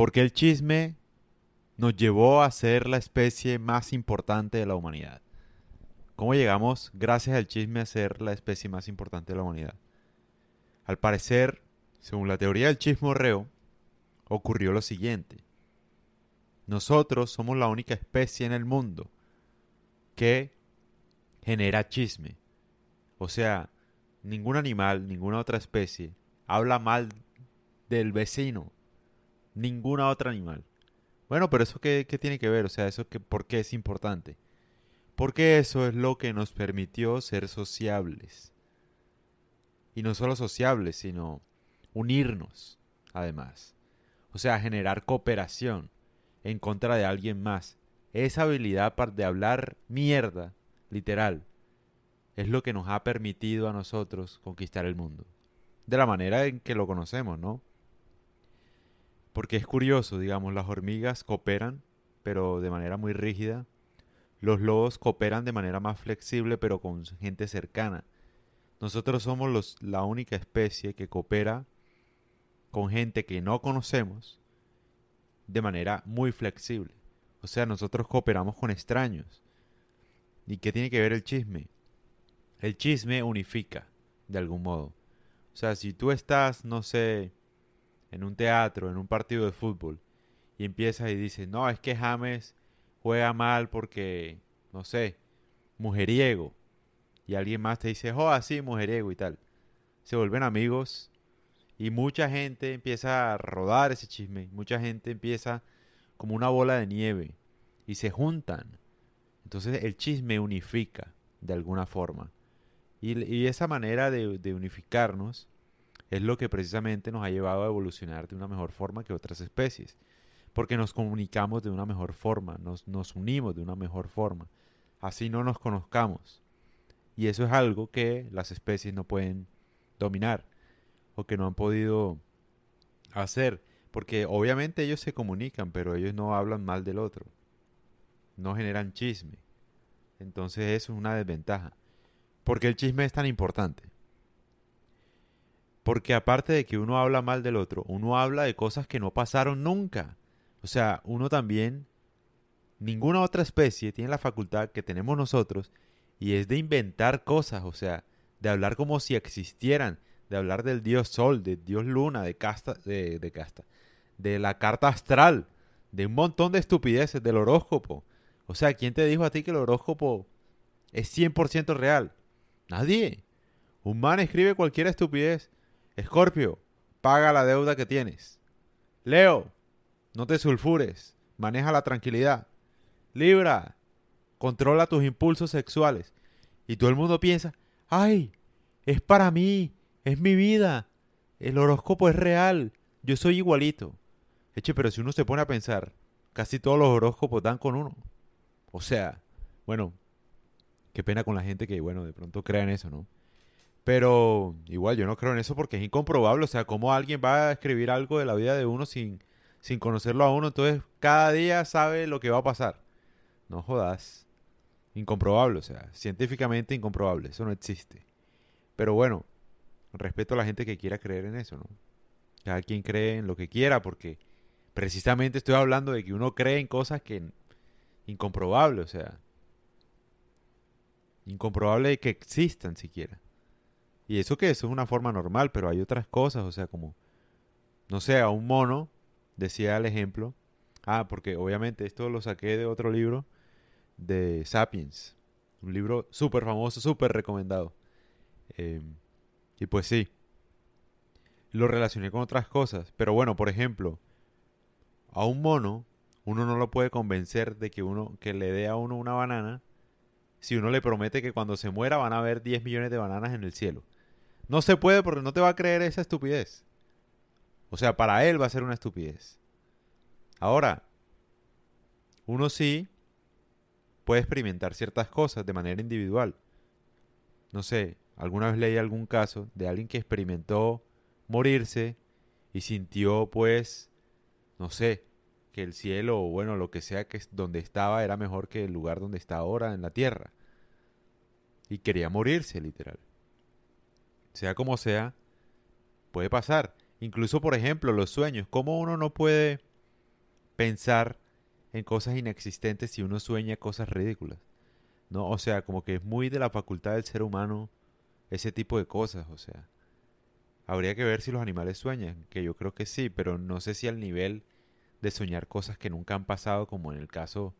Porque el chisme nos llevó a ser la especie más importante de la humanidad. ¿Cómo llegamos, gracias al chisme, a ser la especie más importante de la humanidad? Al parecer, según la teoría del chismorreo, ocurrió lo siguiente. Nosotros somos la única especie en el mundo que genera chisme. O sea, ningún animal, ninguna otra especie habla mal del vecino. Ninguna otra animal. Bueno, pero eso qué, qué tiene que ver? O sea, eso que, ¿por qué es importante? Porque eso es lo que nos permitió ser sociables. Y no solo sociables, sino unirnos, además. O sea, generar cooperación en contra de alguien más. Esa habilidad de hablar mierda, literal, es lo que nos ha permitido a nosotros conquistar el mundo. De la manera en que lo conocemos, ¿no? Porque es curioso, digamos, las hormigas cooperan, pero de manera muy rígida. Los lobos cooperan de manera más flexible, pero con gente cercana. Nosotros somos los, la única especie que coopera con gente que no conocemos de manera muy flexible. O sea, nosotros cooperamos con extraños. ¿Y qué tiene que ver el chisme? El chisme unifica, de algún modo. O sea, si tú estás, no sé, en un teatro, en un partido de fútbol, y empiezas y dices, no, es que James juega mal porque, no sé, mujeriego. Y alguien más te dice, oh, así, mujeriego y tal. Se vuelven amigos y mucha gente empieza a rodar ese chisme. Mucha gente empieza como una bola de nieve y se juntan. Entonces el chisme unifica de alguna forma. Y, esa manera de, de, unificarnos es lo que precisamente nos ha llevado a evolucionar de una mejor forma que otras especies. Porque nos comunicamos de una mejor forma, nos, nos unimos de una mejor forma. Así no nos conozcamos. Y eso es algo que las especies no pueden dominar o que no han podido hacer. Porque obviamente ellos se comunican, pero ellos no hablan mal del otro. No generan chisme. Entonces eso es una desventaja. Porque el chisme es tan importante. Porque aparte de que uno habla mal del otro, uno habla de cosas que no pasaron nunca. O sea, uno también, ninguna otra especie tiene la facultad que tenemos nosotros y es de inventar cosas, o sea, de hablar como si existieran, de hablar del dios sol, del dios luna, de casta, de, de casta, de la carta astral, de un montón de estupideces, del horóscopo. O sea, ¿quién te dijo a ti que el horóscopo es 100% real? Nadie. Un man escribe cualquier estupidez. Escorpio, paga la deuda que tienes. Leo, no te sulfures, maneja la tranquilidad. Libra, controla tus impulsos sexuales. Y todo el mundo piensa, ay, es para mí, es mi vida, el horóscopo es real, yo soy igualito. Eche, pero si uno se pone a pensar, casi todos los horóscopos dan con uno. O sea, bueno, qué pena con la gente que, bueno, de pronto crea eso, ¿no? Pero igual yo no creo en eso porque es incomprobable. O sea, cómo alguien va a escribir algo de la vida de uno sin, sin conocerlo a uno. Entonces, cada día sabe lo que va a pasar. No jodas. Incomprobable, o sea, científicamente incomprobable. Eso no existe. Pero bueno, respeto a la gente que quiera creer en eso, ¿no? Cada quien cree en lo que quiera porque precisamente estoy hablando de que uno cree en cosas que incomprobable, o sea, incomprobable que existan siquiera. Y eso que eso es una forma normal, pero hay otras cosas, o sea, como, no sé, a un mono, decía el ejemplo, ah, porque obviamente esto lo saqué de otro libro, de Sapiens, un libro súper famoso, súper recomendado. Em, y pues sí, lo relacioné con otras cosas, pero bueno, por ejemplo, a un mono, uno no lo puede convencer de que uno, que le dé a uno una banana, si uno le promete que cuando se muera van a haber 10 millones de bananas en el cielo. No se puede porque no te va a creer esa estupidez. O sea, para él va a ser una estupidez. Ahora, uno sí puede experimentar ciertas cosas de manera individual. No sé, alguna vez leí algún caso de alguien que experimentó morirse y sintió pues, no sé, que el cielo o bueno, lo que sea que donde estaba era mejor que el lugar donde está ahora en la tierra. Y quería morirse, literal sea como sea, puede pasar. Incluso, por ejemplo, los sueños. ¿Cómo uno no puede pensar en cosas inexistentes si uno sueña cosas ridículas. ¿No? O sea, como que es muy de la facultad del ser humano ese tipo de cosas, o sea. Habría que ver si los animales sueñan, que yo creo que sí, pero no sé si al nivel de soñar cosas que nunca han pasado, como en el caso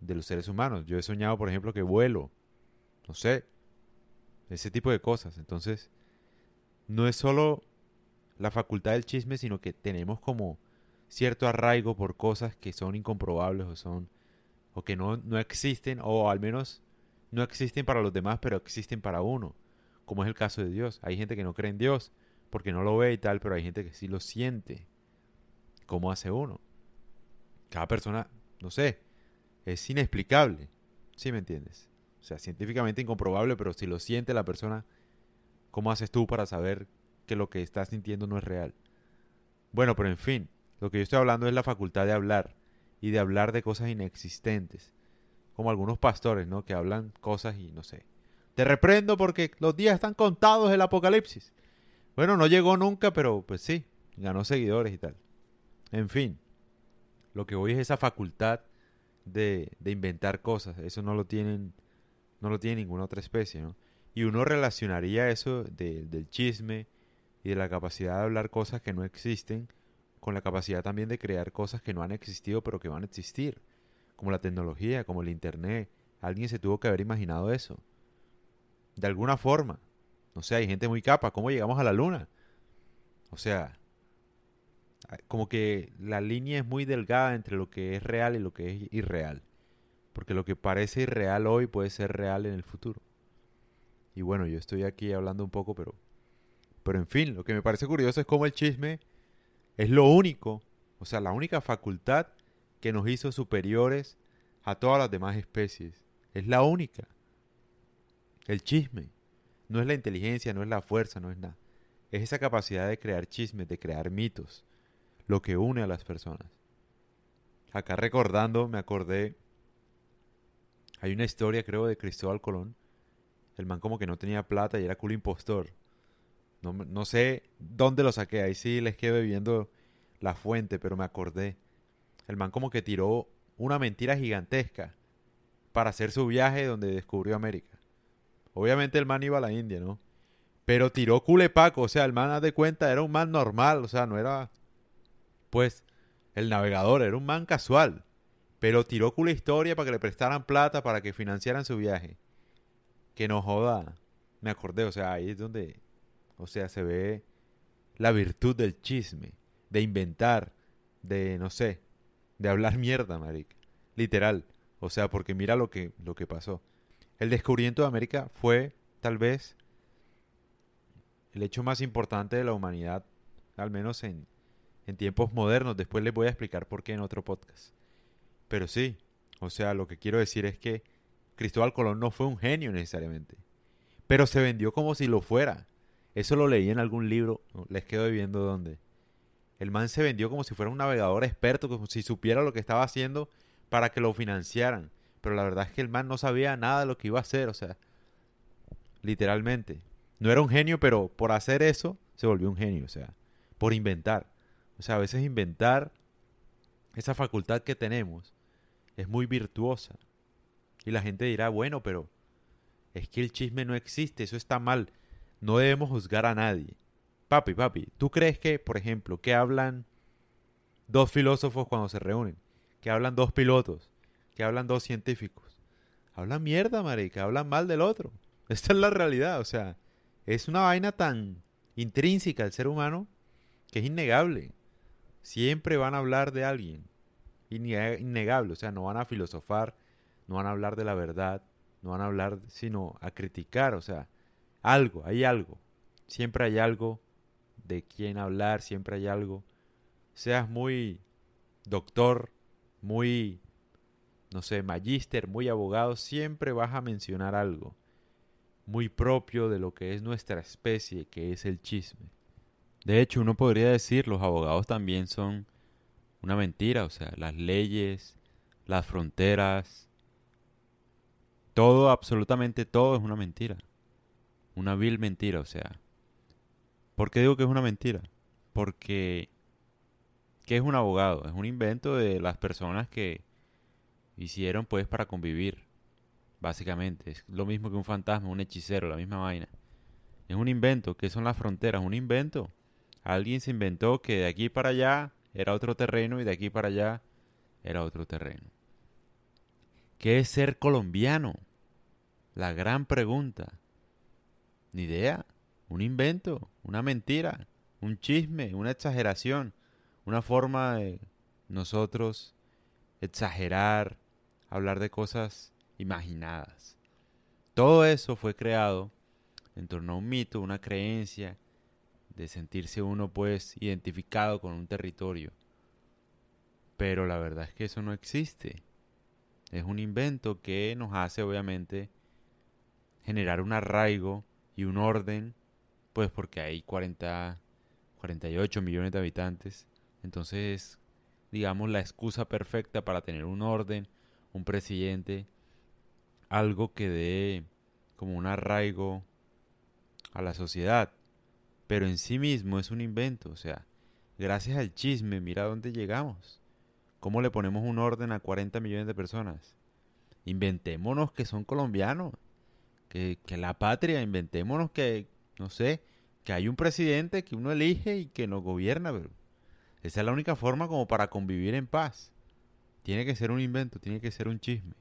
de los seres humanos. Yo he soñado, por ejemplo, que vuelo, no sé, ese tipo de cosas. Entonces, no es solo la facultad del chisme, sino que tenemos como cierto arraigo por cosas que son incomprobables o son o que no, no existen o al menos no existen para los demás pero existen para uno como es el caso de Dios hay gente que no cree en Dios porque no lo ve y tal pero hay gente que sí lo siente ¿cómo hace uno? cada persona no sé es inexplicable ¿sí me entiendes? O sea científicamente incomprobable pero si lo siente la persona ¿cómo haces tú para saber que lo que estás sintiendo no es real? bueno pero en fin lo que yo estoy hablando es la facultad de hablar y de hablar de cosas inexistentes. Como algunos pastores, ¿no? Que hablan cosas y no sé. Te reprendo porque los días están contados el apocalipsis. Bueno, no llegó nunca, pero pues sí, ganó seguidores y tal. En fin, lo que voy es esa facultad de, de inventar cosas. Eso no lo tienen, no lo tiene ninguna otra especie, ¿no? Y uno relacionaría eso del chisme y de la capacidad de hablar cosas que no existen con la capacidad también de crear cosas que no han existido pero que van a existir, como la tecnología, como el Internet. Alguien se tuvo que haber imaginado eso. De alguna forma. No sé, hay gente muy capa. ¿Cómo llegamos a la luna? O sea, como que la línea es muy delgada entre lo que es real y lo que es irreal. Porque lo que parece irreal hoy puede ser real en el futuro. Y bueno, yo estoy aquí hablando un poco, pero... Pero en fin, lo que me parece curioso es cómo el chisme es lo único, o sea, la única facultad que nos hizo superiores a todas las demás especies. Es la única. El chisme. No es la inteligencia, no es la fuerza, no es nada. Es esa capacidad de crear chismes, de crear mitos, lo que une a las personas. Acá recordando, me acordé, hay una historia creo de Cristóbal Colón. El man como que no tenía plata y era culo impostor. No, sé dónde lo saqué, ahí sí les quedé viendo la fuente, pero me acordé. El man como que tiró una mentira gigantesca para hacer su viaje donde descubrió América. Obviamente el man iba a la India, ¿no? Pero tiró culepaco, o sea, el man, haz de cuenta, era un man normal, o sea, no era, pues, el navegador, era un man casual. Pero tiró cule historia para que le prestaran plata para que financiaran su viaje. Que no joda. Me acordé, o sea, ahí es donde o sea, se ve la virtud del chisme, de inventar, de, no sé, de hablar mierda, marica. Literal. O sea, porque mira lo que, lo que pasó. El descubrimiento de América fue, tal vez, el hecho más importante de la humanidad, al menos en, en tiempos modernos. Después les voy a explicar por qué en otro podcast. Pero sí, o sea, lo que quiero decir es que Cristóbal Colón no fue un genio necesariamente, pero se vendió como si lo fuera. Eso lo leí en algún libro, les quedo viendo dónde. El man se vendió como si fuera un navegador experto, como si supiera lo que estaba haciendo para que lo financiaran. Pero la verdad es que el man no sabía nada de lo que iba a hacer, o sea, literalmente. No era un genio, pero por hacer eso se volvió un genio, o sea, por inventar. O sea, a veces inventar esa facultad que tenemos es muy virtuosa. Y la gente dirá, bueno, pero es que el chisme no existe, eso está mal no debemos juzgar a nadie. Papi, papi, ¿tú crees que, por ejemplo, que hablan dos filósofos cuando se reúnen? Que hablan dos pilotos, que hablan dos científicos. Hablan mierda, marica, hablan mal del otro. Esta es la realidad, o sea, es una vaina tan intrínseca al ser humano que es innegable. Siempre van a hablar de alguien. Innegable, o sea, no van a filosofar, no van a hablar de la verdad, no van a hablar, sino a criticar, o sea, algo, hay algo. Siempre hay algo de quien hablar, siempre hay algo. Seas muy doctor, muy, no sé, magíster, muy abogado, siempre vas a mencionar algo muy propio de lo que es nuestra especie, que es el chisme. De hecho, uno podría decir, los abogados también son una mentira, o sea, las leyes, las fronteras, todo, absolutamente todo es una mentira. Una vil mentira, o sea. ¿Por qué digo que es una mentira? Porque ¿Qué es un abogado? Es un invento de las personas que hicieron pues para convivir, básicamente. Es lo mismo que un fantasma, un hechicero, la misma vaina. Es un invento. ¿Qué son las fronteras? Un invento. Alguien se inventó que de aquí para allá era otro terreno y de aquí para allá era otro terreno. ¿Qué es ser colombiano? La gran pregunta. Ni idea. Un invento, una mentira, un chisme, una exageración, una forma de nosotros exagerar, hablar de cosas imaginadas. Todo eso fue creado en torno a un mito, una creencia de sentirse uno pues identificado con un territorio. Pero la verdad es que eso no existe. Es un invento que nos hace obviamente generar un arraigo y un orden, pues porque hay 40, 48 millones de habitantes. Entonces, digamos, la excusa perfecta para tener un orden, un presidente, algo que dé como un arraigo a la sociedad. Pero en sí mismo es un invento, o sea, gracias al chisme, mira dónde llegamos. ¿Cómo le ponemos un orden a 40 millones de personas? Inventémonos que son colombianos, que, que la patria, inventémonos que, no sé, que hay un presidente que uno elige y que nos gobierna, esa es la única forma como para convivir en paz. Tiene que ser un invento, tiene que ser un chisme.